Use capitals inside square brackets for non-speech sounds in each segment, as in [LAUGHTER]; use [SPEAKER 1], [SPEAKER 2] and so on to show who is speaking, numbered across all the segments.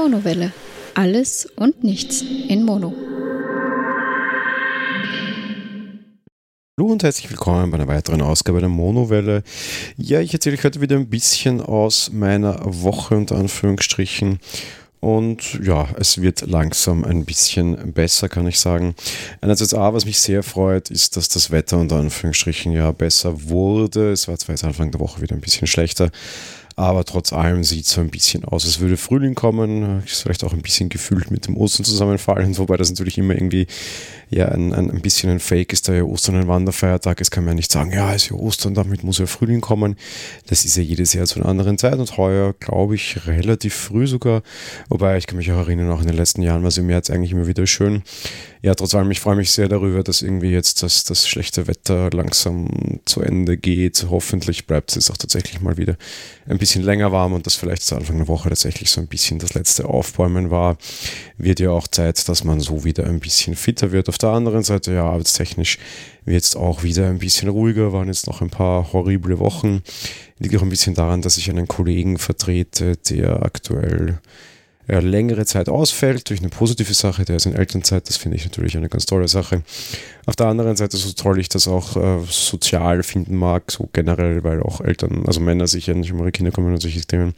[SPEAKER 1] Monowelle. Alles und nichts in Mono.
[SPEAKER 2] Hallo und herzlich willkommen bei einer weiteren Ausgabe der Monowelle. Ja, ich erzähle euch heute wieder ein bisschen aus meiner Woche unter Anführungsstrichen. Und ja, es wird langsam ein bisschen besser, kann ich sagen. Einerseits A, was mich sehr freut, ist, dass das Wetter unter Anführungsstrichen ja besser wurde. Es war zwar jetzt Anfang der Woche wieder ein bisschen schlechter, aber trotz allem sieht es so ein bisschen aus, als würde Frühling kommen. Ist vielleicht auch ein bisschen gefühlt mit dem Ostern zusammenfallen, [LAUGHS] wobei das natürlich immer irgendwie ja ein, ein, ein bisschen ein Fake ist, da ja Ostern ein Wanderfeiertag ist, kann man ja nicht sagen, ja, es ist ja Ostern, damit muss ja Frühling kommen. Das ist ja jedes Jahr zu einer anderen Zeit und heuer, glaube ich, relativ früh sogar. Wobei ich kann mich auch erinnern, auch in den letzten Jahren war es im März eigentlich immer wieder schön. Ja, trotz allem, ich freue mich sehr darüber, dass irgendwie jetzt das, das schlechte Wetter langsam zu Ende geht. Hoffentlich bleibt es jetzt auch tatsächlich mal wieder ein bisschen länger warm und dass vielleicht zu Anfang der Woche tatsächlich so ein bisschen das letzte Aufbäumen war. Wird ja auch Zeit, dass man so wieder ein bisschen fitter wird auf der anderen Seite, ja, arbeitstechnisch wird es auch wieder ein bisschen ruhiger, waren jetzt noch ein paar horrible Wochen. Liegt auch ein bisschen daran, dass ich einen Kollegen vertrete, der aktuell äh, längere Zeit ausfällt, durch eine positive Sache, der ist in Elternzeit, das finde ich natürlich eine ganz tolle Sache. Auf der anderen Seite, so toll ich das auch äh, sozial finden mag, so generell, weil auch Eltern, also Männer sich ja nicht um ihre Kinder kümmern und solche Themen,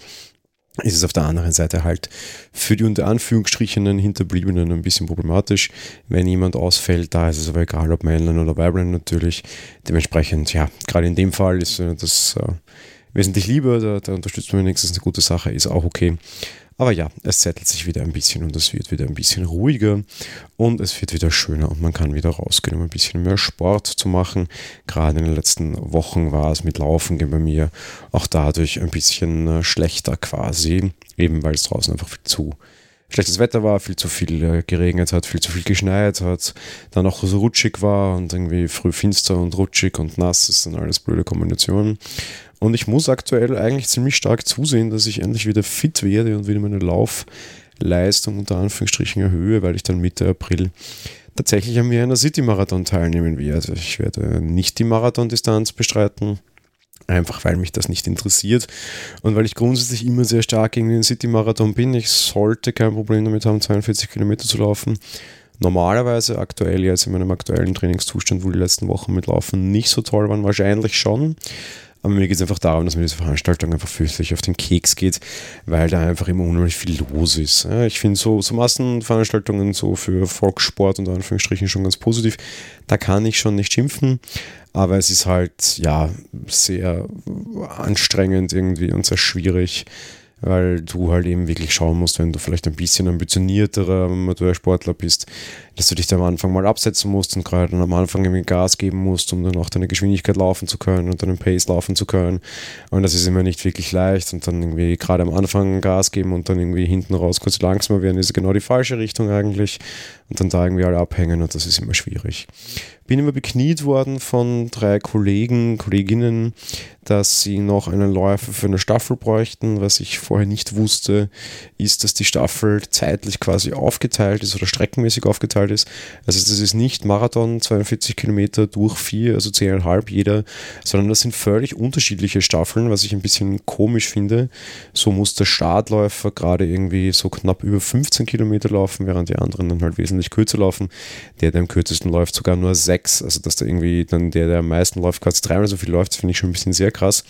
[SPEAKER 2] ist es auf der anderen Seite halt für die unter Anführungsstrichen Hinterbliebenen ein bisschen problematisch. Wenn jemand ausfällt, da ist es aber egal, ob Männlein oder Weiblein natürlich. Dementsprechend, ja, gerade in dem Fall ist das äh, wesentlich lieber, da, da unterstützt man wenigstens eine gute Sache, ist auch okay. Aber ja, es settelt sich wieder ein bisschen und es wird wieder ein bisschen ruhiger und es wird wieder schöner und man kann wieder rausgehen, um ein bisschen mehr Sport zu machen. Gerade in den letzten Wochen war es mit Laufen bei mir auch dadurch ein bisschen äh, schlechter quasi, eben weil es draußen einfach viel zu schlechtes Wetter war, viel zu viel äh, geregnet hat, viel zu viel geschneit hat, dann auch so rutschig war und irgendwie früh finster und rutschig und nass ist dann alles blöde Kombinationen. Und ich muss aktuell eigentlich ziemlich stark zusehen, dass ich endlich wieder fit werde und wieder meine Laufleistung unter Anführungsstrichen erhöhe, weil ich dann Mitte April tatsächlich an mir einer City-Marathon teilnehmen werde. Ich werde nicht die Marathondistanz bestreiten, einfach weil mich das nicht interessiert und weil ich grundsätzlich immer sehr stark gegen den City-Marathon bin. Ich sollte kein Problem damit haben, 42 Kilometer zu laufen. Normalerweise, aktuell jetzt in meinem aktuellen Trainingszustand, wo die letzten Wochen mit Laufen nicht so toll waren, wahrscheinlich schon. Aber mir geht es einfach darum, dass mir diese Veranstaltung einfach fürchterlich auf den Keks geht, weil da einfach immer unheimlich viel los ist. ich finde so, so Massenveranstaltungen so für Volkssport und Anführungsstrichen schon ganz positiv. Da kann ich schon nicht schimpfen, aber es ist halt ja sehr anstrengend irgendwie und sehr schwierig weil du halt eben wirklich schauen musst, wenn du vielleicht ein bisschen ambitionierterer Amateursportler bist, dass du dich da am Anfang mal absetzen musst und gerade am Anfang irgendwie Gas geben musst, um dann auch deine Geschwindigkeit laufen zu können und deinen Pace laufen zu können. Und das ist immer nicht wirklich leicht und dann irgendwie gerade am Anfang Gas geben und dann irgendwie hinten raus kurz langsamer werden, ist genau die falsche Richtung eigentlich und dann da irgendwie alle abhängen und das ist immer schwierig bin immer bekniet worden von drei Kollegen, Kolleginnen, dass sie noch einen Läufer für eine Staffel bräuchten. Was ich vorher nicht wusste, ist, dass die Staffel zeitlich quasi aufgeteilt ist oder streckenmäßig aufgeteilt ist. Also das ist nicht Marathon 42 Kilometer durch vier, also 10,5 jeder, sondern das sind völlig unterschiedliche Staffeln, was ich ein bisschen komisch finde. So muss der Startläufer gerade irgendwie so knapp über 15 Kilometer laufen, während die anderen dann halt wesentlich kürzer laufen. Der, der am kürzesten läuft, sogar nur 6 sechs. Also, dass da irgendwie dann der, der am meisten läuft, quasi dreimal so viel läuft, finde ich schon ein bisschen sehr krass.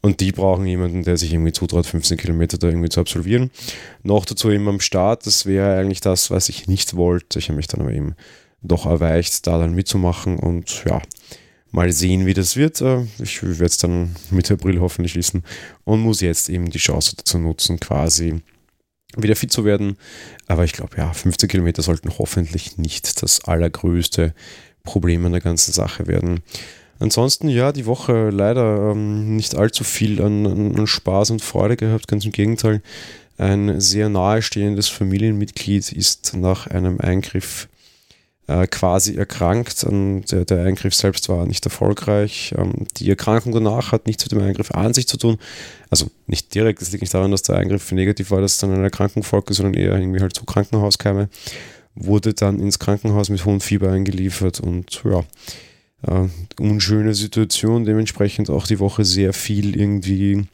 [SPEAKER 2] Und die brauchen jemanden, der sich irgendwie zutraut, 15 Kilometer da irgendwie zu absolvieren. Noch dazu eben am Start, das wäre eigentlich das, was ich nicht wollte. Ich habe mich dann aber eben doch erweicht, da dann mitzumachen und ja, mal sehen, wie das wird. Äh, ich werde es dann Mitte April hoffentlich wissen und muss jetzt eben die Chance dazu nutzen, quasi wieder fit zu werden. Aber ich glaube, ja, 15 Kilometer sollten hoffentlich nicht das allergrößte Problem an der ganzen Sache werden. Ansonsten, ja, die Woche leider ähm, nicht allzu viel an, an, Spaß und Freude gehabt, ganz im Gegenteil. Ein sehr nahestehendes Familienmitglied ist nach einem Eingriff äh, quasi erkrankt. Der, der, Eingriff selbst war nicht erfolgreich. Ähm, die Erkrankung danach hat nichts mit dem Eingriff an sich zu tun. Also nicht direkt, es liegt nicht daran, dass der Eingriff negativ war, dass es dann eine Erkrankung folgte, sondern eher irgendwie halt zu Krankenhauskeime wurde dann ins Krankenhaus mit hohem Fieber eingeliefert und ja, äh, unschöne Situation, dementsprechend auch die Woche sehr viel irgendwie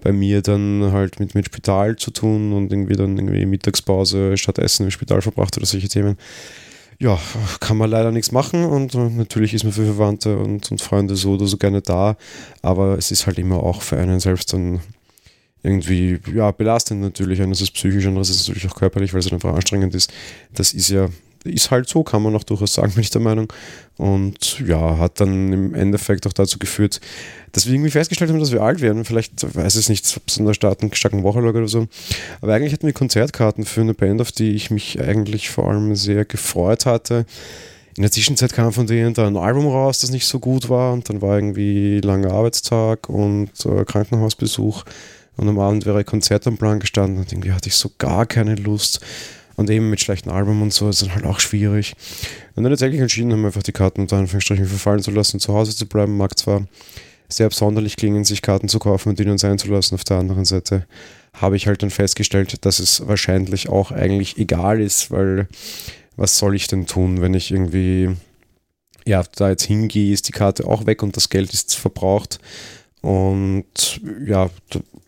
[SPEAKER 2] bei mir dann halt mit, mit Spital zu tun und irgendwie dann irgendwie Mittagspause statt Essen im Spital verbracht oder solche Themen. Ja, kann man leider nichts machen und natürlich ist man für Verwandte und, und Freunde so oder so gerne da, aber es ist halt immer auch für einen selbst dann irgendwie ja, belastend natürlich. Einerseits psychisch, andererseits natürlich auch körperlich, weil es einfach anstrengend ist. Das ist ja ist halt so, kann man auch durchaus sagen, [LAUGHS] bin ich der Meinung. Und ja, hat dann im Endeffekt auch dazu geführt, dass wir irgendwie festgestellt haben, dass wir alt werden. Vielleicht weiß ich nicht, ob es in der starken, starken Woche lag oder so. Aber eigentlich hatten wir Konzertkarten für eine Band, auf die ich mich eigentlich vor allem sehr gefreut hatte. In der Zwischenzeit kam von denen da ein Album raus, das nicht so gut war. Und dann war irgendwie langer Arbeitstag und äh, Krankenhausbesuch. Und am Abend wäre ein Konzert am Plan gestanden und irgendwie hatte ich so gar keine Lust. Und eben mit schlechten Alben und so ist dann halt auch schwierig. Und dann tatsächlich entschieden haben, einfach die Karten unter Anführungsstrichen verfallen zu lassen, zu Hause zu bleiben. Mag zwar sehr absonderlich klingen, sich Karten zu kaufen und ihnen sein zu lassen. Auf der anderen Seite habe ich halt dann festgestellt, dass es wahrscheinlich auch eigentlich egal ist, weil was soll ich denn tun, wenn ich irgendwie ja, da jetzt hingehe, ist die Karte auch weg und das Geld ist verbraucht. Und ja,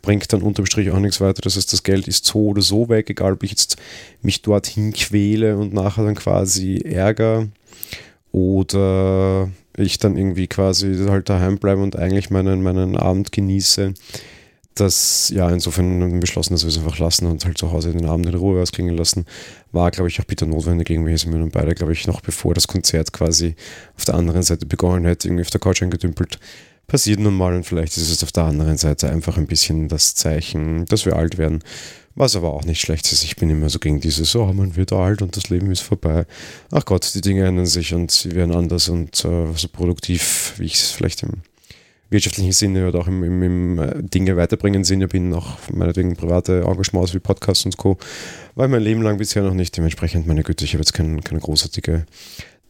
[SPEAKER 2] bringt dann unterm Strich auch nichts weiter. Das heißt, das Geld ist so oder so weg, egal ob ich jetzt mich dorthin quäle und nachher dann quasi ärger oder ich dann irgendwie quasi halt daheim bleibe und eigentlich meinen, meinen Abend genieße. Das, ja, insofern beschlossen, dass wir es einfach lassen und halt zu Hause den Abend in Ruhe ausklingen lassen. War, glaube ich, auch bitter notwendig. Irgendwie sind wir dann beide, glaube ich, noch bevor das Konzert quasi auf der anderen Seite begonnen hätte, irgendwie auf der Couch eingedümpelt passiert nun mal und vielleicht ist es auf der anderen Seite einfach ein bisschen das Zeichen, dass wir alt werden. Was aber auch nicht schlecht ist. Ich bin immer so gegen dieses, oh, man wird alt und das Leben ist vorbei. Ach Gott, die Dinge ändern sich und sie werden anders und äh, so produktiv, wie ich es vielleicht im wirtschaftlichen Sinne oder auch im, im, im äh, Dinge weiterbringen Sinne bin, auch meinetwegen private Engagements wie Podcasts und Co. War ich mein Leben lang bisher noch nicht. Dementsprechend, meine Güte, ich habe jetzt keine, keine großartige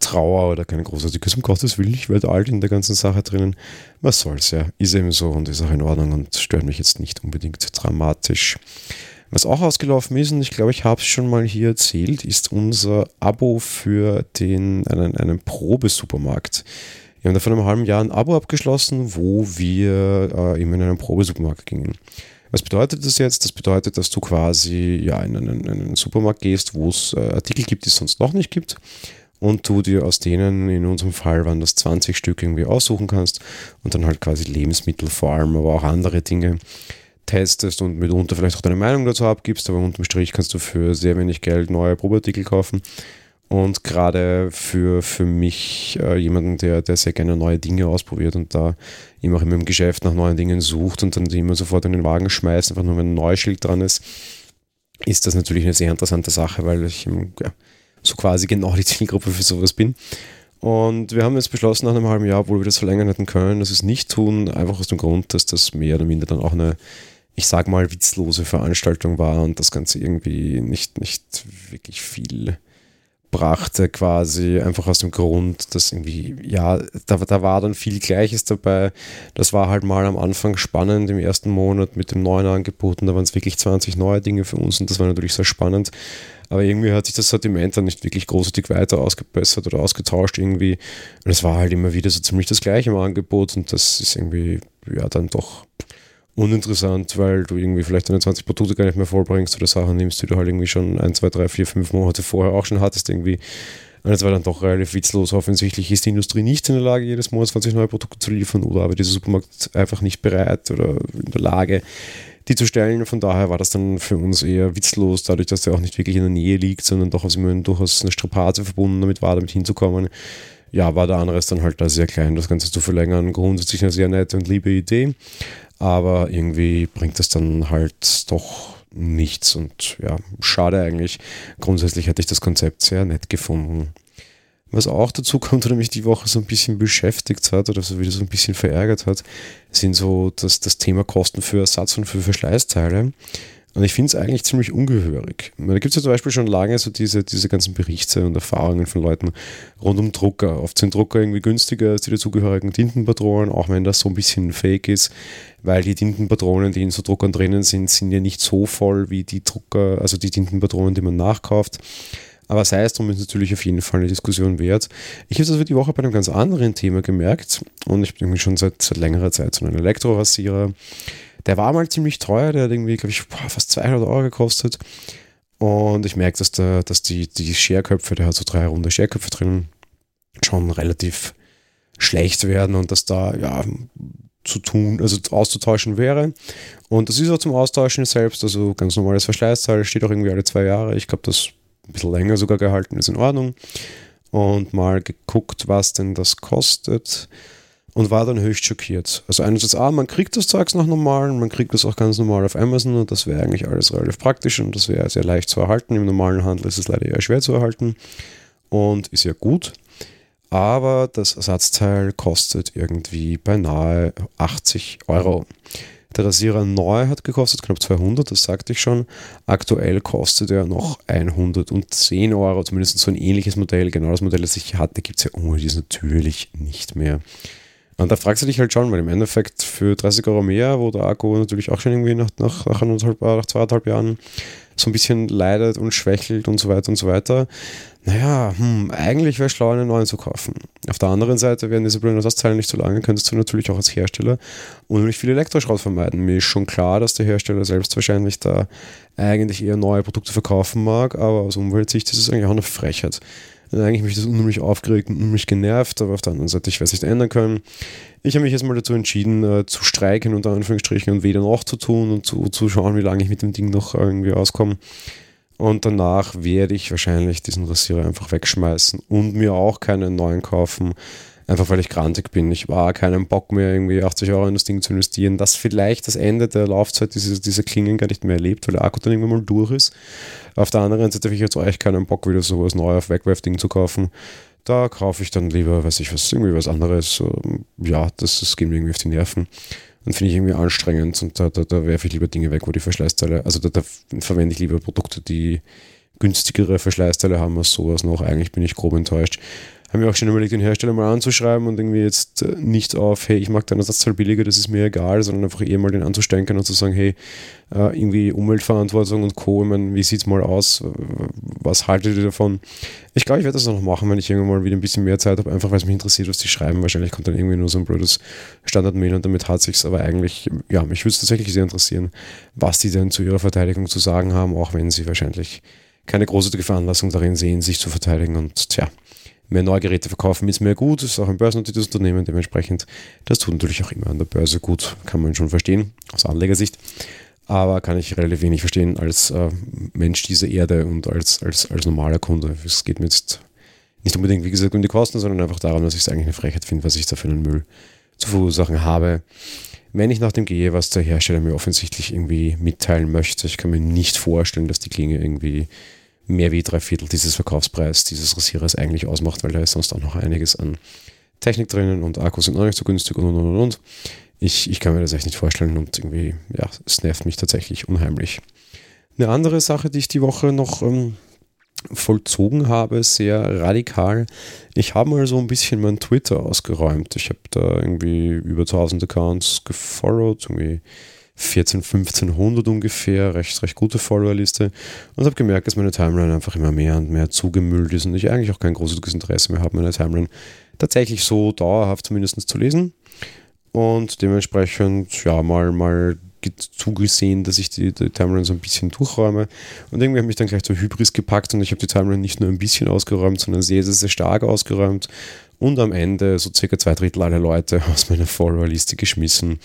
[SPEAKER 2] Trauer oder keine großartiges, um Gottes Willen, ich werde alt in der ganzen Sache drinnen. Was soll's, ja. Ist eben so und ist auch in Ordnung und stört mich jetzt nicht unbedingt dramatisch. Was auch ausgelaufen ist, und ich glaube, ich habe es schon mal hier erzählt, ist unser Abo für den, einen, einen Probesupermarkt. Wir haben da vor einem halben Jahr ein Abo abgeschlossen, wo wir äh, eben in einen Probesupermarkt gingen. Was bedeutet das jetzt? Das bedeutet, dass du quasi ja, in einen, in einen Supermarkt gehst, wo es äh, Artikel gibt, die es sonst noch nicht gibt und du dir aus denen, in unserem Fall waren das 20 Stück irgendwie aussuchen kannst und dann halt quasi Lebensmittel vor allem, aber auch andere Dinge testest und mitunter vielleicht auch deine Meinung dazu abgibst, aber unterm Strich kannst du für sehr wenig Geld neue Probeartikel kaufen. Und gerade für, für mich, äh, jemanden, der, der sehr gerne neue Dinge ausprobiert und da immer auch immer im Geschäft nach neuen Dingen sucht und dann die immer sofort in den Wagen schmeißt, einfach nur wenn ein neues Schild dran ist, ist das natürlich eine sehr interessante Sache, weil ich ja, so quasi genau die [LAUGHS] Zielgruppe für sowas bin. Und wir haben jetzt beschlossen, nach einem halben Jahr, obwohl wir das verlängern hätten können, dass wir es nicht tun, einfach aus dem Grund, dass das mehr oder minder dann auch eine, ich sag mal, witzlose Veranstaltung war und das Ganze irgendwie nicht, nicht wirklich viel brachte, quasi einfach aus dem Grund, dass irgendwie, ja, da, da war dann viel Gleiches dabei. Das war halt mal am Anfang spannend im ersten Monat mit dem neuen Angebot und da waren es wirklich 20 neue Dinge für uns und das war natürlich sehr spannend. Aber irgendwie hat sich das Sortiment dann nicht wirklich großartig weiter ausgebessert oder ausgetauscht irgendwie. Und es war halt immer wieder so ziemlich das gleiche im Angebot und das ist irgendwie, ja, dann doch uninteressant, weil du irgendwie vielleicht deine 20 Produkte gar nicht mehr vollbringst oder Sachen nimmst, die du halt irgendwie schon ein, zwei, drei, vier, fünf Monate vorher auch schon hattest irgendwie. Und es war dann doch relativ witzlos. Offensichtlich ist die Industrie nicht in der Lage, jedes Monat 20 neue Produkte zu liefern oder aber dieser Supermarkt einfach nicht bereit oder in der Lage, die zu stellen. Von daher war das dann für uns eher witzlos, dadurch, dass der auch nicht wirklich in der Nähe liegt, sondern doch aus immer durchaus eine Strapaze verbunden damit war, damit hinzukommen. Ja, war der Anreiz dann halt da sehr klein, das Ganze zu verlängern. Grundsätzlich eine sehr nette und liebe Idee, aber irgendwie bringt das dann halt doch nichts und ja, schade eigentlich. Grundsätzlich hätte ich das Konzept sehr nett gefunden. Was auch dazu kommt oder mich die Woche so ein bisschen beschäftigt hat oder so wieder so ein bisschen verärgert hat, sind so das, das Thema Kosten für Ersatz und für Verschleißteile. Und ich finde es eigentlich ziemlich ungehörig. Da gibt es ja zum Beispiel schon lange so diese, diese ganzen Berichte und Erfahrungen von Leuten rund um Drucker. Oft sind Drucker irgendwie günstiger als die dazugehörigen Tintenpatronen, auch wenn das so ein bisschen fake ist, weil die Tintenpatronen, die in so Druckern drinnen sind, sind ja nicht so voll wie die Drucker, also die Tintenpatronen, die man nachkauft. Aber sei es drum, ist natürlich auf jeden Fall eine Diskussion wert. Ich habe das für die Woche bei einem ganz anderen Thema gemerkt und ich bin schon seit, seit längerer Zeit so ein Elektrorasierer, Der war mal ziemlich teuer, der hat irgendwie, glaube ich, fast 200 Euro gekostet. Und ich merke, dass, der, dass die, die Scherköpfe, der hat so drei runde Scherköpfe drin, schon relativ schlecht werden und dass da ja zu tun, also auszutauschen wäre. Und das ist auch zum Austauschen selbst, also ganz normales Verschleißteil, steht auch irgendwie alle zwei Jahre. Ich glaube, das ein bisschen länger sogar gehalten ist in Ordnung. Und mal geguckt, was denn das kostet und war dann höchst schockiert. Also einerseits, ah, man kriegt das Zeugs noch normal, man kriegt das auch ganz normal auf Amazon und das wäre eigentlich alles relativ praktisch und das wäre sehr leicht zu erhalten. Im normalen Handel ist es leider eher schwer zu erhalten und ist ja gut aber das Ersatzteil kostet irgendwie beinahe 80 Euro. Der Rasierer neu hat gekostet knapp 200, das sagte ich schon. Aktuell kostet er noch 110 Euro, zumindest so ein ähnliches Modell. Genau das Modell, das ich hatte, gibt es ja ohne dies natürlich nicht mehr. Und da fragst du dich halt schon, weil im Endeffekt für 30 Euro mehr, wo der Akku natürlich auch schon irgendwie nach, nach, nach, anderthalb, nach zweieinhalb Jahren so ein bisschen leidet und schwächelt und so weiter und so weiter. Naja, hm, eigentlich wäre es schlau, einen neuen zu kaufen. Auf der anderen Seite werden diese blöden Ersatzteile nicht so lange, könntest du natürlich auch als Hersteller unheimlich viel Elektroschrott vermeiden. Mir ist schon klar, dass der Hersteller selbst wahrscheinlich da eigentlich eher neue Produkte verkaufen mag, aber aus Umweltsicht ist es eigentlich auch eine Frechheit. Und eigentlich mich das unheimlich aufgeregt und unheimlich genervt, aber auf der anderen Seite, ich werde es nicht ändern können. Ich habe mich jetzt mal dazu entschieden, äh, zu streiken, unter Anführungsstrichen, und weder noch zu tun und zu, zu schauen, wie lange ich mit dem Ding noch irgendwie auskomme. Und danach werde ich wahrscheinlich diesen Rasierer einfach wegschmeißen und mir auch keinen neuen kaufen. Einfach weil ich grantig bin. Ich war keinen Bock mehr, irgendwie 80 Euro in das Ding zu investieren. Das vielleicht das Ende der Laufzeit dieser, dieser Klingen gar nicht mehr erlebt, weil der Akku dann irgendwann mal durch ist. Auf der anderen Seite habe ich jetzt auch keinen Bock, wieder sowas neu auf Wegwerfding zu kaufen. Da kaufe ich dann lieber, weiß ich was, irgendwie was anderes. Ja, das, das geht mir irgendwie auf die Nerven. Und finde ich irgendwie anstrengend und da, da, da werfe ich lieber Dinge weg, wo die Verschleißteile, also da, da verwende ich lieber Produkte, die günstigere Verschleißteile haben als sowas noch. Eigentlich bin ich grob enttäuscht haben wir auch schon überlegt, den Hersteller mal anzuschreiben und irgendwie jetzt äh, nicht auf, hey, ich mag deinen Ersatzteil billiger, das ist mir egal, sondern einfach eher mal den anzustenken und zu sagen, hey, äh, irgendwie Umweltverantwortung und Co. Ich meine, wie sieht es mal aus? Was haltet ihr davon? Ich glaube, ich werde das noch machen, wenn ich irgendwann mal wieder ein bisschen mehr Zeit habe, einfach weil es mich interessiert, was die schreiben. Wahrscheinlich kommt dann irgendwie nur so ein blödes Standard-Mail und damit hat sich's. Aber eigentlich, ja, mich würde es tatsächlich sehr interessieren, was die denn zu ihrer Verteidigung zu sagen haben, auch wenn sie wahrscheinlich keine große Veranlassung darin sehen, sich zu verteidigen. Und tja, mehr neue Geräte verkaufen ist mehr gut, ist auch ein börsennotiertes Unternehmen, dementsprechend, das tut natürlich auch immer an der Börse gut, kann man schon verstehen, aus Anlegersicht. Aber kann ich relativ wenig verstehen als äh, Mensch dieser Erde und als, als, als normaler Kunde. Es geht mir jetzt nicht unbedingt, wie gesagt, um die Kosten, sondern einfach darum, dass ich es eigentlich eine Frechheit finde, was ich da für einen Müll zu verursachen habe. Wenn ich nach dem gehe, was der Hersteller mir offensichtlich irgendwie mitteilen möchte, ich kann mir nicht vorstellen, dass die Klinge irgendwie mehr wie drei Viertel dieses Verkaufspreis dieses Rasierers eigentlich ausmacht, weil da ist sonst auch noch einiges an Technik drinnen und Akkus sind auch nicht so günstig und und und und. Ich, ich kann mir das echt nicht vorstellen und irgendwie, ja, es nervt mich tatsächlich unheimlich. Eine andere Sache, die ich die Woche noch ähm, vollzogen habe, sehr radikal. Ich habe mal so ein bisschen mein Twitter ausgeräumt. Ich habe da irgendwie über 1000 Accounts gefollowt, irgendwie 14, 1500 ungefähr, recht, recht gute Followerliste. Und habe gemerkt, dass meine Timeline einfach immer mehr und mehr zugemüllt ist und ich eigentlich auch kein großes Interesse mehr habe, meine Timeline tatsächlich so dauerhaft zumindest zu lesen. Und dementsprechend ja mal, mal zugesehen, dass ich die, die, Timeline so ein bisschen durchräume. Und irgendwie habe ich mich dann gleich zur Hybris gepackt und ich habe die Timeline nicht nur ein bisschen ausgeräumt, sondern sehr, sehr, sehr stark ausgeräumt und am Ende so circa zwei Drittel aller Leute [LAUGHS] aus meiner Followerliste geschmissen.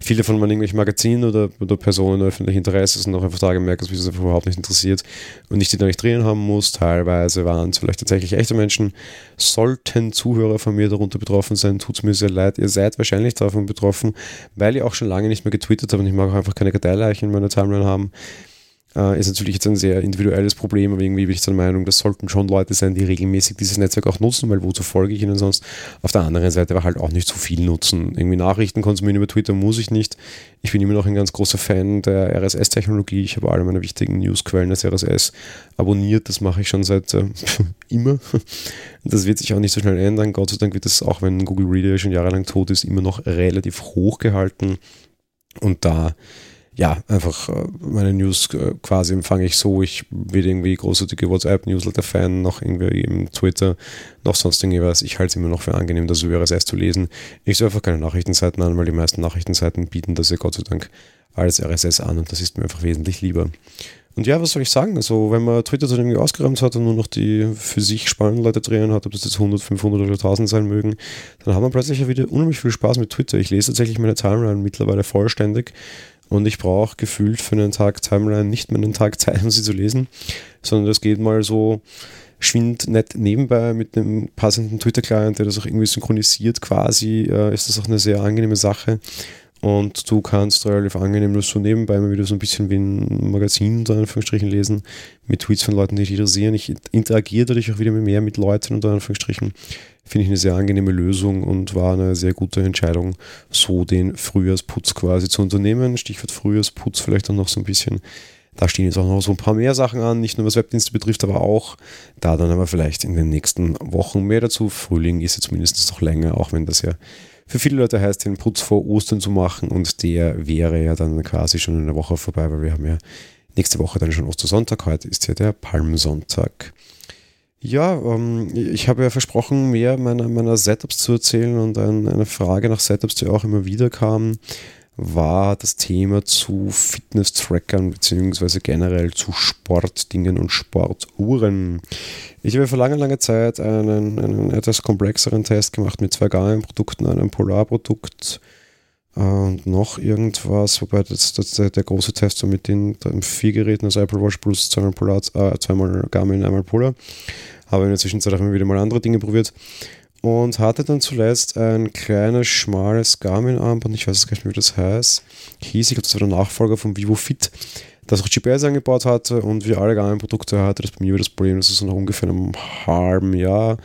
[SPEAKER 2] Viele von meinen irgendwelchen Magazinen oder, oder Personen öffentlichen Interesses sind auch einfach da gemerkt, dass mich das überhaupt nicht interessiert und ich die da nicht drinnen haben muss. Teilweise waren es vielleicht tatsächlich echte Menschen. Sollten Zuhörer von mir darunter betroffen sein, tut es mir sehr leid. Ihr seid wahrscheinlich davon betroffen, weil ihr auch schon lange nicht mehr getwittert habt und ich mag auch einfach keine Karteileichen in meiner Timeline haben. Äh, ist natürlich jetzt ein sehr individuelles Problem, aber irgendwie bin ich der Meinung, das sollten schon Leute sein, die regelmäßig dieses Netzwerk auch nutzen, weil wozu folge ich ihnen sonst? Auf der anderen Seite aber halt auch nicht zu viel nutzen. Irgendwie Nachrichten konsumieren über Twitter muss ich nicht. Ich bin immer noch ein ganz großer Fan der RSS-Technologie. Ich habe alle meine wichtigen Newsquellen als RSS abonniert. Das mache ich schon seit äh, [LAUGHS] immer. Das wird sich auch nicht so schnell ändern. Gott sei Dank wird das, auch wenn Google Reader schon jahrelang tot ist, immer noch relativ hoch gehalten. Und da ja, einfach äh, meine News äh, quasi empfange ich so. Ich weder irgendwie großartige WhatsApp-Newsletter-Fan, noch irgendwie im Twitter, noch sonst irgendwas. Ich halte es immer noch für angenehm, das über RSS zu lesen. Ich soll einfach keine Nachrichtenseiten an, weil die meisten Nachrichtenseiten bieten das ja Gott sei Dank als RSS an und das ist mir einfach wesentlich lieber. Und ja, was soll ich sagen? Also, wenn man Twitter dann irgendwie ausgeräumt hat und nur noch die für sich spannenden Leute drinnen hat, ob das jetzt 100, 500 oder 1000 sein mögen, dann hat man plötzlich ja wieder unheimlich viel Spaß mit Twitter. Ich lese tatsächlich meine Timeline mittlerweile vollständig und ich brauche gefühlt für einen Tag Timeline nicht mehr einen Tag Zeit, um sie zu lesen, sondern das geht mal so schwind nett nebenbei mit einem passenden Twitter-Client, der das auch irgendwie synchronisiert quasi, äh, ist das auch eine sehr angenehme Sache. Und du kannst relativ angenehm nur so nebenbei mal wieder so ein bisschen wie ein Magazin unter Anführungsstrichen lesen, mit Tweets von Leuten, die dich interessieren. Ich interagiere dadurch auch wieder mehr mit Leuten unter Anführungsstrichen. Finde ich eine sehr angenehme Lösung und war eine sehr gute Entscheidung, so den Frühjahrsputz quasi zu unternehmen. Stichwort Frühjahrsputz vielleicht auch noch so ein bisschen. Da stehen jetzt auch noch so ein paar mehr Sachen an, nicht nur was Webdienste betrifft, aber auch da dann aber vielleicht in den nächsten Wochen mehr dazu. Frühling ist ja zumindest noch länger, auch wenn das ja für viele Leute heißt, den Putz vor Ostern zu machen und der wäre ja dann quasi schon in der Woche vorbei, weil wir haben ja nächste Woche dann schon Ostersonntag. Heute ist ja der Palmsonntag. Ja, ähm, ich habe ja versprochen, mehr meiner, meiner Setups zu erzählen und ein, eine Frage nach Setups, die auch immer wieder kam, war das Thema zu Fitness-Trackern beziehungsweise generell zu Sportdingen und Sportuhren. Ich habe vor langer, langer Zeit einen, einen etwas komplexeren Test gemacht mit zwei Garmin-Produkten, einem Polar-Produkt und noch irgendwas, wobei das, das der, der, große Test mit den vier Geräten, also Apple Watch Plus, zweimal, Polar, äh, zweimal Garmin, einmal Polar. Habe in der Zwischenzeit auch immer wieder mal andere Dinge probiert und hatte dann zuletzt ein kleines, schmales Garmin-Armband, ich weiß gar nicht mehr, wie das heißt, hieß, ich glaube, das war der Nachfolger vom Vivo Fit, das auch GPS eingebaut hatte und wie alle Garmin-Produkte hatte das bei mir war das Problem, dass es nach ungefähr einem halben Jahr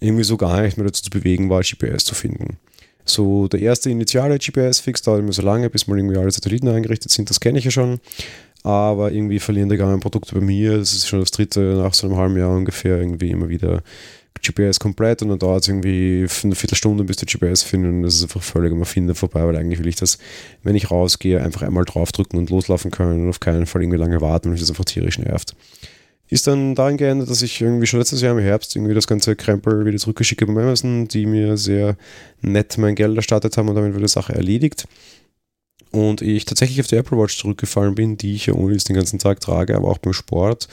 [SPEAKER 2] irgendwie so gar nicht mehr dazu zu bewegen war, GPS zu finden. So, der erste initiale GPS-Fix dauert immer so lange, bis mal irgendwie alle Satelliten eingerichtet sind, das kenne ich ja schon. Aber irgendwie verlieren die gar Produkte bei mir. Das ist schon das dritte nach so einem halben Jahr ungefähr irgendwie immer wieder GPS komplett und dann dauert es irgendwie eine Viertelstunde, bis der GPS findet und das ist einfach völlig am Erfinder vorbei, weil eigentlich will ich das, wenn ich rausgehe, einfach einmal draufdrücken und loslaufen können und auf keinen Fall irgendwie lange warten, weil mich das einfach tierisch nervt ist dann darin geändert, dass ich irgendwie schon letztes Jahr im Herbst irgendwie das ganze Krempel wieder zurückgeschickt habe bei Amazon, die mir sehr nett mein Geld erstattet haben und damit wurde die Sache erledigt. Und ich tatsächlich auf die Apple Watch zurückgefallen bin, die ich ja ohne den ganzen Tag trage, aber auch beim Sport.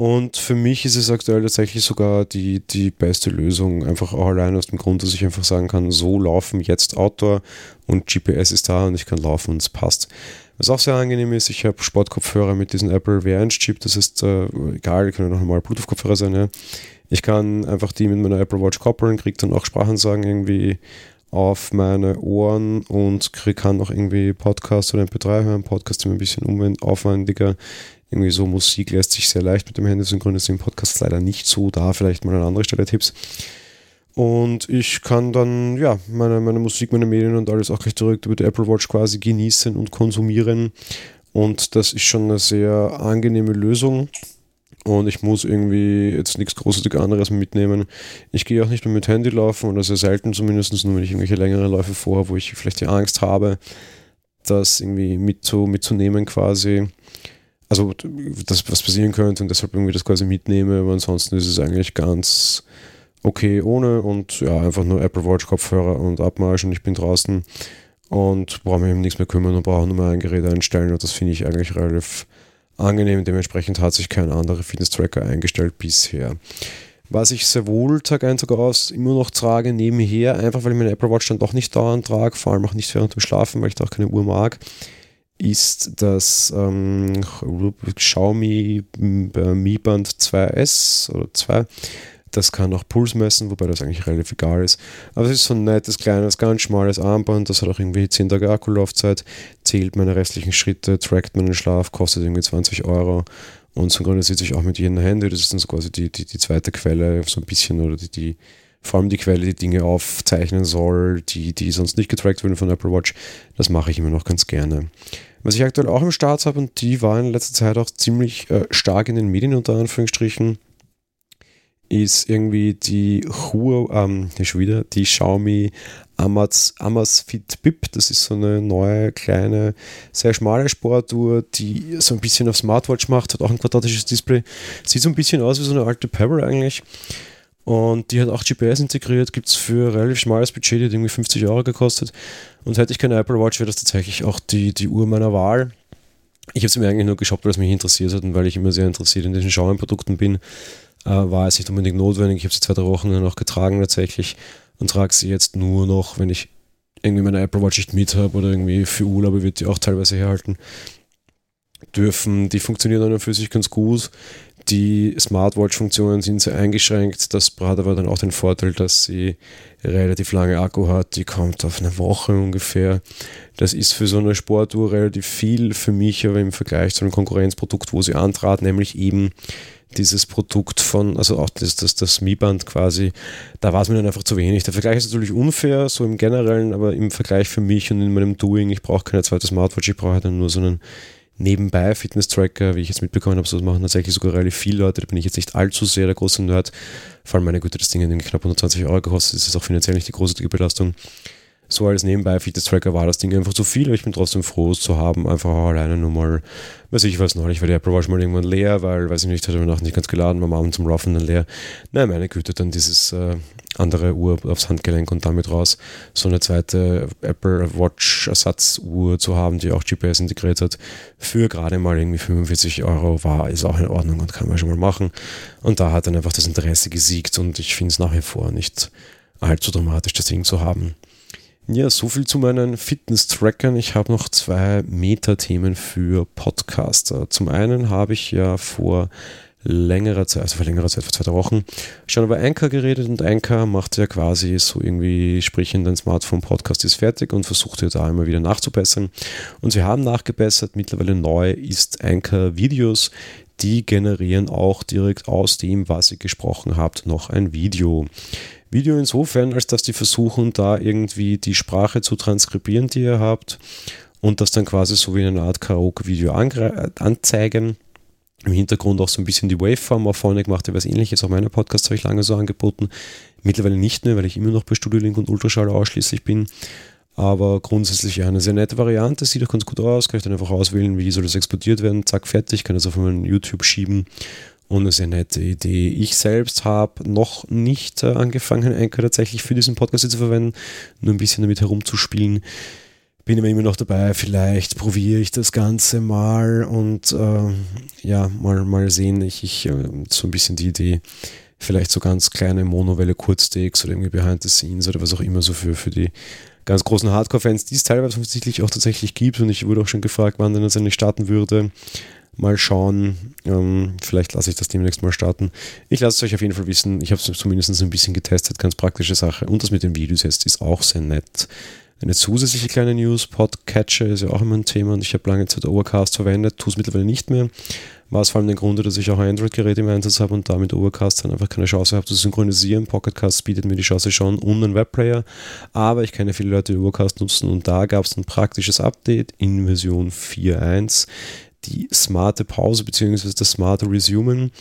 [SPEAKER 2] Und für mich ist es aktuell tatsächlich sogar die, die beste Lösung, einfach auch allein aus dem Grund, dass ich einfach sagen kann, so laufen jetzt Outdoor und GPS ist da und ich kann laufen und es passt. Was auch sehr angenehm ist, ich habe Sportkopfhörer mit diesem Apple Variant-Chip, das ist äh, egal, können auch normal Bluetooth-Kopfhörer sein. Ja. Ich kann einfach die mit meiner Apple Watch koppeln, kriege dann auch Sprachensagen irgendwie auf meine Ohren und kann auch irgendwie Podcast oder MP3 hören. Podcast ist ein bisschen aufwendiger. Irgendwie so Musik lässt sich sehr leicht mit dem Handy synchronisieren. Podcast ist leider nicht so da. Vielleicht mal an anderer Stelle Tipps. Und ich kann dann ja meine, meine Musik, meine Medien und alles auch gleich direkt über die Apple Watch quasi genießen und konsumieren. Und das ist schon eine sehr angenehme Lösung. Und ich muss irgendwie jetzt nichts großartig anderes mitnehmen. Ich gehe auch nicht mehr mit Handy laufen oder sehr selten zumindest, nur wenn ich irgendwelche längeren Läufe vorhabe, wo ich vielleicht die Angst habe, das irgendwie mitzu, mitzunehmen quasi. Also, das, was passieren könnte und deshalb irgendwie das quasi mitnehme, aber ansonsten ist es eigentlich ganz okay ohne und ja, einfach nur Apple Watch Kopfhörer und Abmarsch und ich bin draußen und brauche mich um nichts mehr kümmern und brauche nur mal ein Gerät einstellen und das finde ich eigentlich relativ angenehm. Dementsprechend hat sich kein anderer Fitness-Tracker eingestellt bisher. Was ich sehr wohl Tag ein, Tag aus immer noch trage, nebenher, einfach weil ich meine Apple Watch dann doch nicht dauernd trage, vor allem auch nicht während dem Schlafen, weil ich da auch keine Uhr mag, ist das ähm, Xiaomi Mi Band 2S oder 2 das kann auch Puls messen, wobei das eigentlich relativ egal ist. Aber es ist so ein nettes, kleines, ganz schmales Armband. Das hat auch irgendwie 10 Tage Akkulaufzeit, zählt meine restlichen Schritte, trackt meinen Schlaf, kostet irgendwie 20 Euro und synchronisiert sich auch mit jedem Handy. Das ist dann so quasi die, die, die zweite Quelle, so ein bisschen, oder die, die vor allem die Quelle, die Dinge aufzeichnen soll, die, die sonst nicht getrackt werden von Apple Watch. Das mache ich immer noch ganz gerne. Was ich aktuell auch im Start habe, und die war in letzter Zeit auch ziemlich äh, stark in den Medien unter Anführungsstrichen, ist irgendwie die Huawei, ähm, schon wieder, die Xiaomi Amaz, Amazfit Bip. Das ist so eine neue, kleine, sehr schmale Sportuhr, die so ein bisschen auf Smartwatch macht, hat auch ein quadratisches Display. Sieht so ein bisschen aus wie so eine alte Pebble eigentlich. Und die hat auch GPS integriert, gibt es für relativ schmales Budget, die hat irgendwie 50 Euro gekostet. Und hätte ich keine Apple Watch, wäre das tatsächlich auch die, die Uhr meiner Wahl. Ich habe sie mir eigentlich nur geshoppt, weil es mich interessiert hat und weil ich immer sehr interessiert in diesen Xiaomi-Produkten bin. Äh, war es nicht unbedingt notwendig. Ich habe sie zwei, drei Wochen noch getragen tatsächlich und trage sie jetzt nur noch, wenn ich irgendwie meine Apple Watch nicht mit habe oder irgendwie für Urlaube wird die auch teilweise herhalten dürfen. Die funktionieren an und für sich ganz gut. Die Smartwatch-Funktionen sind sehr eingeschränkt. Das hat aber dann auch den Vorteil, dass sie relativ lange Akku hat. Die kommt auf eine Woche ungefähr. Das ist für so eine Sportuhr relativ viel für mich, aber im Vergleich zu einem Konkurrenzprodukt, wo sie antrat, nämlich eben dieses Produkt von, also auch das, das, das Mi-Band quasi, da war es mir dann einfach zu wenig. Der Vergleich ist natürlich unfair, so im Generellen, aber im Vergleich für mich und in meinem Doing, ich brauche keine zweite Smartwatch, ich brauche halt nur so einen nebenbei Fitness-Tracker, wie ich jetzt mitbekommen habe, so machen tatsächlich sogar relativ viele Leute, da bin ich jetzt nicht allzu sehr der große Nerd. Vor allem meine Güte, das Ding hat knapp 120 Euro gekostet, das ist auch finanziell nicht die große Belastung so als nebenbei Fitness-Tracker war das Ding einfach zu viel, aber ich bin trotzdem froh, es zu haben. Einfach auch alleine nur mal, weiß ich was neulich, war die Apple Watch mal irgendwann leer, weil, weiß ich nicht, hatte mir Nacht nicht ganz geladen, war Abend zum Laufen dann leer. Nein, meine Güte, dann dieses äh, andere Uhr aufs Handgelenk und damit raus. So eine zweite Apple Watch Ersatzuhr zu haben, die auch GPS integriert hat, für gerade mal irgendwie 45 Euro war, ist auch in Ordnung und kann man schon mal machen. Und da hat dann einfach das Interesse gesiegt und ich finde es nach wie vor nicht allzu dramatisch, das Ding zu haben. Ja, so viel zu meinen Fitness-Trackern. Ich habe noch zwei Meta-Themen für Podcaster. Zum einen habe ich ja vor längerer Zeit, also vor längerer Zeit, vor zwei Wochen, schon über Anchor geredet und Anchor macht ja quasi so irgendwie, sprich in dein Smartphone, Podcast ist fertig und versucht ja da immer wieder nachzubessern. Und sie haben nachgebessert, mittlerweile neu ist Anchor Videos, die generieren auch direkt aus dem, was ihr gesprochen habt, noch ein Video. Video insofern, als dass die versuchen, da irgendwie die Sprache zu transkribieren, die ihr habt und das dann quasi so wie eine Art Karaoke-Video anzeigen. Im Hintergrund auch so ein bisschen die Waveform auf vorne gemacht, was ähnliches. Auch meine Podcasts habe ich lange so angeboten. Mittlerweile nicht mehr, weil ich immer noch bei Studio Link und Ultraschall ausschließlich bin. Aber grundsätzlich eine sehr nette Variante, sieht auch ganz gut aus. Kann ich dann einfach auswählen, wie soll das exportiert werden. Zack, fertig. Kann das auf meinen YouTube schieben und eine sehr nette Idee. Ich selbst habe noch nicht äh, angefangen, Anchor tatsächlich für diesen Podcast zu verwenden, nur ein bisschen damit herumzuspielen. Bin immer noch dabei, vielleicht probiere ich das Ganze mal und äh, ja, mal, mal sehen. Ich, ich äh, so ein bisschen die Idee, vielleicht so ganz kleine Monowelle Kurztakes oder irgendwie Behind the Scenes oder was auch immer so für, für die ganz großen Hardcore-Fans, die es teilweise offensichtlich auch tatsächlich gibt. Und ich wurde auch schon gefragt, wann denn das endlich starten würde. Mal schauen. Ähm, vielleicht lasse ich das demnächst mal starten. Ich lasse es euch auf jeden Fall wissen. Ich habe es zumindest ein bisschen getestet. Ganz praktische Sache. Und das mit den Videos jetzt ist auch sehr nett. Eine zusätzliche kleine News, Podcatcher ist ja auch immer ein Thema und ich habe lange Zeit Overcast verwendet, tue es mittlerweile nicht mehr. War es vor allem der Grund, dass ich auch ein Android-Gerät im Einsatz habe und damit Overcast dann einfach keine Chance habe zu synchronisieren. Pocketcast bietet mir die Chance schon und einen Webplayer, aber ich kenne viele Leute, die Overcast nutzen und da gab es ein praktisches Update in Version 4.1 die smarte Pause bzw. das smarte Resumen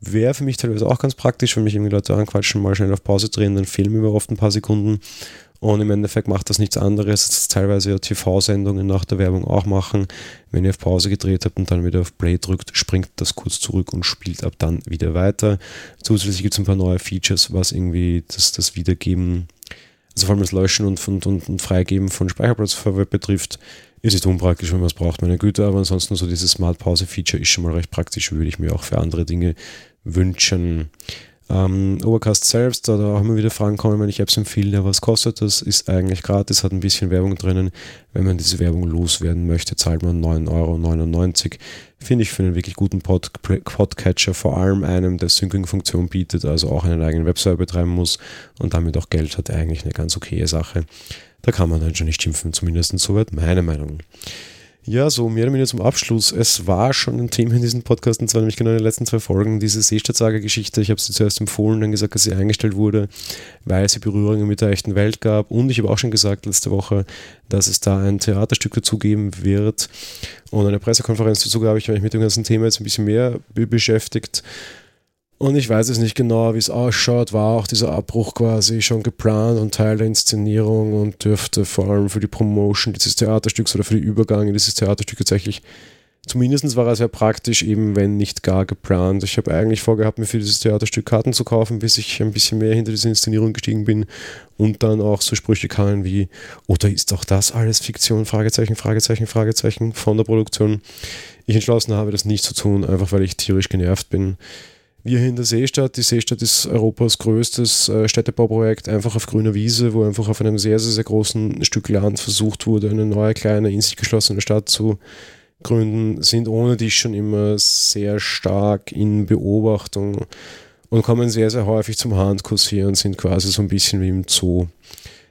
[SPEAKER 2] wäre für mich teilweise auch ganz praktisch, wenn mich irgendwie Leute anquatschen, mal schnell auf Pause drehen, dann fehlen mir oft ein paar Sekunden. Und im Endeffekt macht das nichts anderes, als teilweise ja TV-Sendungen nach der Werbung auch machen. Wenn ihr auf Pause gedreht habt und dann wieder auf Play drückt, springt das kurz zurück und spielt ab dann wieder weiter. Zusätzlich gibt es ein paar neue Features, was irgendwie das, das Wiedergeben, also vor allem das Löschen und, und, und, und Freigeben von Speicherplatz betrifft, ist nicht unpraktisch, wenn man es braucht, meine Güte, aber ansonsten so dieses Smart Pause Feature ist schon mal recht praktisch, würde ich mir auch für andere Dinge wünschen. Ähm, Overcast selbst, da, auch immer wieder Fragen kommen, wenn ich Apps empfehle, was kostet das? Ist eigentlich gratis, hat ein bisschen Werbung drinnen. Wenn man diese Werbung loswerden möchte, zahlt man 9,99 Euro. Finde ich für einen wirklich guten Pod Podcatcher, vor allem einem, der Syncing-Funktion bietet, also auch einen eigenen Webserver betreiben muss und damit auch Geld hat, eigentlich eine ganz okaye Sache. Da kann man dann schon nicht schimpfen, zumindest soweit meine Meinung. Ja, so mehr oder weniger zum Abschluss. Es war schon ein Thema in diesem Podcast, und zwar nämlich genau in den letzten zwei Folgen, diese Seestadtsager-Geschichte. Ich habe sie zuerst empfohlen, dann gesagt, dass sie eingestellt wurde, weil sie Berührungen mit der echten Welt gab. Und ich habe auch schon gesagt letzte Woche, dass es da ein Theaterstück dazu geben wird. Und eine Pressekonferenz dazu habe ich mich mit dem ganzen Thema jetzt ein bisschen mehr beschäftigt. Und ich weiß es nicht genau, wie es ausschaut. War auch dieser Abbruch quasi schon geplant und Teil der Inszenierung und dürfte vor allem für die Promotion dieses Theaterstücks oder für den Übergang in dieses Theaterstück tatsächlich, zumindest war er sehr praktisch, eben wenn nicht gar geplant. Ich habe eigentlich vorgehabt, mir für dieses Theaterstück Karten zu kaufen, bis ich ein bisschen mehr hinter diese Inszenierung gestiegen bin und dann auch so Sprüche kamen wie, oder ist doch das alles Fiktion? Fragezeichen, Fragezeichen, Fragezeichen von der Produktion. Ich entschlossen habe, das nicht zu tun, einfach weil ich tierisch genervt bin wir hier in der Seestadt. Die Seestadt ist Europas größtes äh, Städtebauprojekt, einfach auf grüner Wiese, wo einfach auf einem sehr, sehr, sehr großen Stück Land versucht wurde, eine neue, kleine, in sich geschlossene Stadt zu gründen, sind ohne dich schon immer sehr stark in Beobachtung und kommen sehr, sehr häufig zum Handkuss hier und sind quasi so ein bisschen wie im Zoo.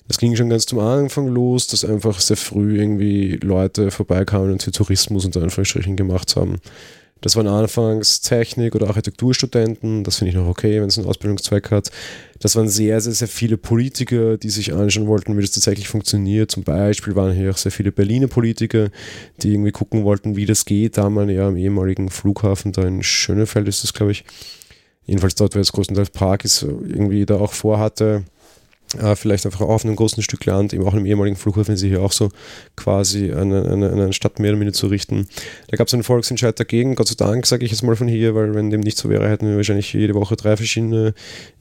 [SPEAKER 2] Das ging schon ganz zum Anfang los, dass einfach sehr früh irgendwie Leute vorbeikamen und hier Tourismus unter Anführungsstrichen gemacht haben. Das waren anfangs Technik- oder Architekturstudenten, das finde ich noch okay, wenn es einen Ausbildungszweck hat. Das waren sehr, sehr, sehr viele Politiker, die sich anschauen wollten, wie das tatsächlich funktioniert. Zum Beispiel waren hier auch sehr viele Berliner Politiker, die irgendwie gucken wollten, wie das geht. Da man ja am ehemaligen Flughafen, da in Schönefeld ist das, glaube ich, jedenfalls dort, wo es größtenteils Park ist, irgendwie da auch vorhatte, äh, vielleicht einfach auf einem großen Stück Land, eben auch im ehemaligen Flughafen, sich hier auch so quasi eine, eine, eine Stadt mehr oder minder zu richten. Da gab es einen Volksentscheid dagegen, Gott sei Dank, sage ich jetzt mal von hier, weil wenn dem nicht so wäre, hätten wir wahrscheinlich jede Woche drei verschiedene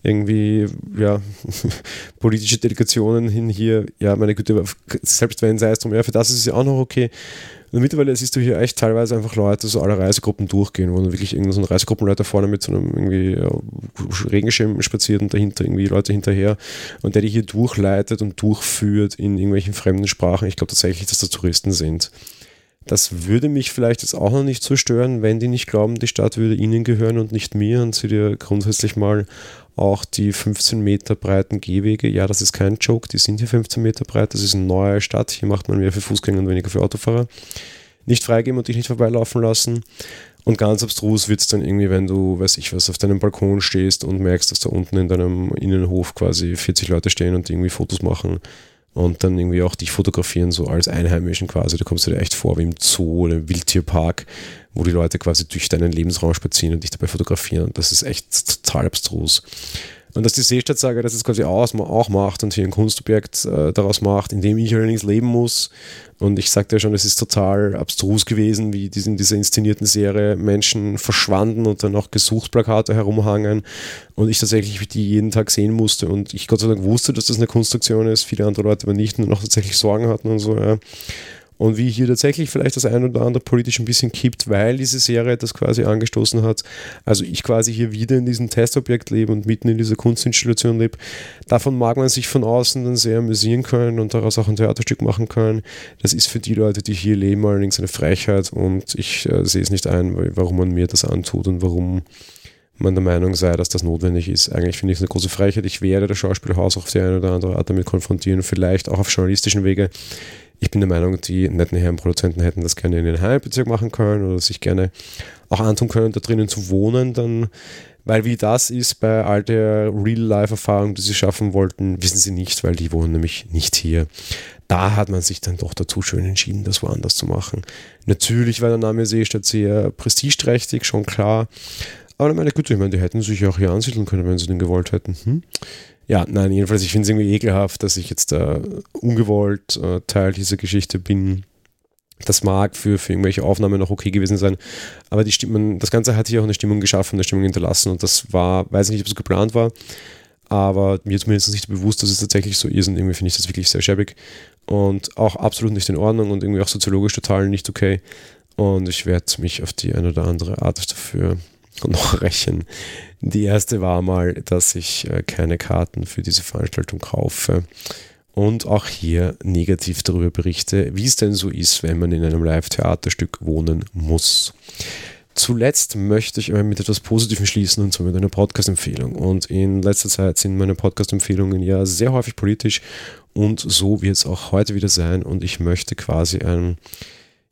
[SPEAKER 2] irgendwie, ja, [LAUGHS] politische Delegationen hin hier. Ja, meine Güte, selbst wenn es drum, ja, für das ist es ja auch noch okay. Und mittlerweile siehst du hier echt teilweise einfach Leute, so alle Reisegruppen durchgehen, wo dann wirklich irgendein so Reisegruppenleiter vorne mit so einem irgendwie ja, Regenschirm spaziert und dahinter irgendwie Leute hinterher und der die hier durchleitet und durchführt in irgendwelchen fremden Sprachen. Ich glaube tatsächlich, dass das Touristen sind. Das würde mich vielleicht jetzt auch noch nicht so stören, wenn die nicht glauben, die Stadt würde ihnen gehören und nicht mir und sie dir grundsätzlich mal auch die 15 Meter breiten Gehwege, ja, das ist kein Joke, die sind hier 15 Meter breit, das ist eine neue Stadt, hier macht man mehr für Fußgänger und weniger für Autofahrer. Nicht freigeben und dich nicht vorbeilaufen lassen. Und ganz abstrus wird es dann irgendwie, wenn du, weiß ich was, auf deinem Balkon stehst und merkst, dass da unten in deinem Innenhof quasi 40 Leute stehen und irgendwie Fotos machen und dann irgendwie auch dich fotografieren, so als Einheimischen quasi. Da kommst du dir echt vor wie im Zoo oder im Wildtierpark, wo die Leute quasi durch deinen Lebensraum spazieren und dich dabei fotografieren. Und das ist echt total abstrus. Und dass die Seestadtsage das jetzt quasi auch macht und hier ein Kunstobjekt äh, daraus macht, in dem ich allerdings leben muss. Und ich sagte ja schon, es ist total abstrus gewesen, wie in dieser inszenierten Serie Menschen verschwanden und dann auch Gesuchsplakate herumhangen und ich tatsächlich die jeden Tag sehen musste und ich Gott sei Dank wusste, dass das eine Kunstaktion ist, viele andere Leute aber nicht und noch tatsächlich Sorgen hatten und so. Ja und wie hier tatsächlich vielleicht das ein oder andere politisch ein bisschen kippt, weil diese Serie das quasi angestoßen hat. Also ich quasi hier wieder in diesem Testobjekt lebe und mitten in dieser Kunstinstallation lebe. Davon mag man sich von außen dann sehr amüsieren können und daraus auch ein Theaterstück machen können. Das ist für die Leute, die hier leben, allerdings eine Frechheit und ich äh, sehe es nicht ein, warum man mir das antut und warum man der Meinung sei, dass das notwendig ist. Eigentlich finde ich es eine große Frechheit. Ich werde das Schauspielhaus auf die eine oder andere Art damit konfrontieren, vielleicht auch auf journalistischen Wege. Ich bin der Meinung, die netten Herren Produzenten hätten das gerne in den Heimbezirk machen können oder sich gerne auch antun können, da drinnen zu wohnen, dann, weil wie das ist bei all der Real-Life-Erfahrung, die sie schaffen wollten, wissen sie nicht, weil die wohnen nämlich nicht hier. Da hat man sich dann doch dazu schön entschieden, das woanders zu machen. Natürlich war der Name Seestadt sehr prestigeträchtig, schon klar. Aber meine Güte, ich meine, die hätten sich auch hier ansiedeln können, wenn sie den gewollt hätten. Hm? ja, nein, jedenfalls, ich finde es irgendwie ekelhaft, dass ich jetzt äh, ungewollt äh, Teil dieser Geschichte bin. Das mag für, für irgendwelche Aufnahmen noch okay gewesen sein, aber die Stimmen, das Ganze hat hier auch eine Stimmung geschaffen, eine Stimmung hinterlassen und das war, weiß ich nicht, ob es geplant war, aber mir zumindest nicht bewusst, dass es tatsächlich so ist und irgendwie finde ich das wirklich sehr schäbig und auch absolut nicht in Ordnung und irgendwie auch soziologisch total nicht okay und ich werde mich auf die eine oder andere Art dafür [LAUGHS] noch rächen. Die erste war mal, dass ich äh, keine Karten für diese Veranstaltung kaufe und auch hier negativ darüber berichte, wie es denn so ist, wenn man in einem Live-Theaterstück wohnen muss. Zuletzt möchte ich mit etwas Positivem schließen und zwar mit einer Podcast-Empfehlung. Und in letzter Zeit sind meine Podcast-Empfehlungen ja sehr häufig politisch und so wird es auch heute wieder sein. Und ich möchte quasi ein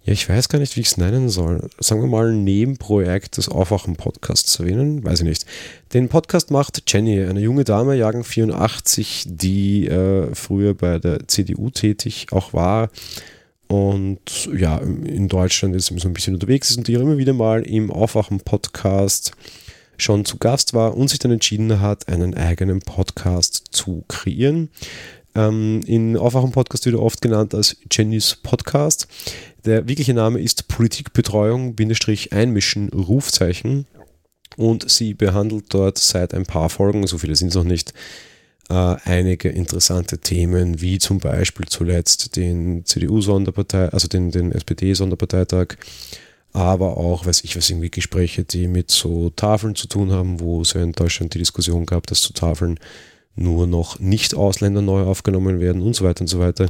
[SPEAKER 2] ja, ich weiß gar nicht, wie ich es nennen soll. Sagen wir mal ein Nebenprojekt des Aufwachen-Podcasts erwähnen, weiß ich nicht. Den Podcast macht Jenny, eine junge Dame, Jahrgang 84, die äh, früher bei der CDU tätig auch war und ja, in Deutschland ist so ein bisschen unterwegs ist und die immer wieder mal im Aufwachen-Podcast schon zu Gast war und sich dann entschieden hat, einen eigenen Podcast zu kreieren. Ähm, in Aufwachen Podcast wird er oft genannt als Jennys Podcast. Der wirkliche Name ist Politikbetreuung, Einmischen, Rufzeichen. Und sie behandelt dort seit ein paar Folgen, so viele sind es noch nicht, äh, einige interessante Themen, wie zum Beispiel zuletzt den CDU-Sonderpartei, also den, den SPD-Sonderparteitag, aber auch, weiß ich was, irgendwie Gespräche, die mit so Tafeln zu tun haben, wo es ja in Deutschland die Diskussion gab, dass zu Tafeln nur noch Nicht-Ausländer neu aufgenommen werden und so weiter und so weiter.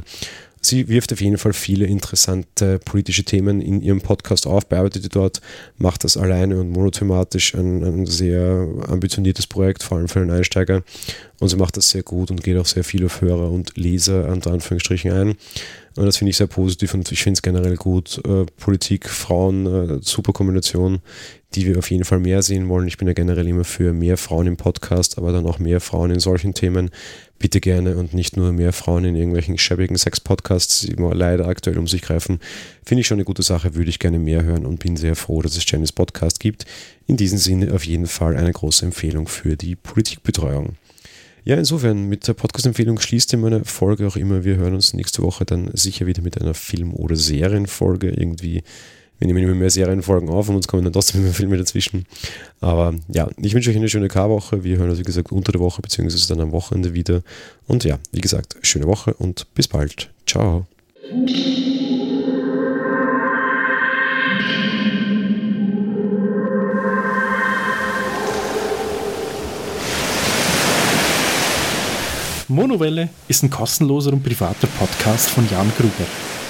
[SPEAKER 2] Sie wirft auf jeden Fall viele interessante politische Themen in ihrem Podcast auf, bearbeitet die dort, macht das alleine und monothematisch, ein, ein sehr ambitioniertes Projekt, vor allem für einen Einsteiger. Und sie macht das sehr gut und geht auch sehr viel auf Hörer und Leser, unter Anführungsstrichen, ein. Und das finde ich sehr positiv und ich finde es generell gut. Äh, Politik, Frauen, äh, super Kombination, die wir auf jeden Fall mehr sehen wollen. Ich bin ja generell immer für mehr Frauen im Podcast, aber dann auch mehr Frauen in solchen Themen. Bitte gerne und nicht nur mehr Frauen in irgendwelchen schäbigen Sex-Podcasts, immer leider aktuell um sich greifen. Finde ich schon eine gute Sache, würde ich gerne mehr hören und bin sehr froh, dass es Janice Podcast gibt. In diesem Sinne auf jeden Fall eine große Empfehlung für die Politikbetreuung. Ja, insofern, mit der Podcast-Empfehlung schließt ihr meine Folge auch immer. Wir hören uns nächste Woche dann sicher wieder mit einer Film- oder Serienfolge. Irgendwie, wir nehmen immer mehr Serienfolgen auf und uns kommen dann trotzdem immer Filme dazwischen. Aber ja, ich wünsche euch eine schöne K-Woche. Wir hören uns, wie gesagt, unter der Woche beziehungsweise dann am Wochenende wieder. Und ja, wie gesagt, schöne Woche und bis bald. Ciao.
[SPEAKER 3] Monowelle ist ein kostenloser und privater Podcast von Jan Gruber.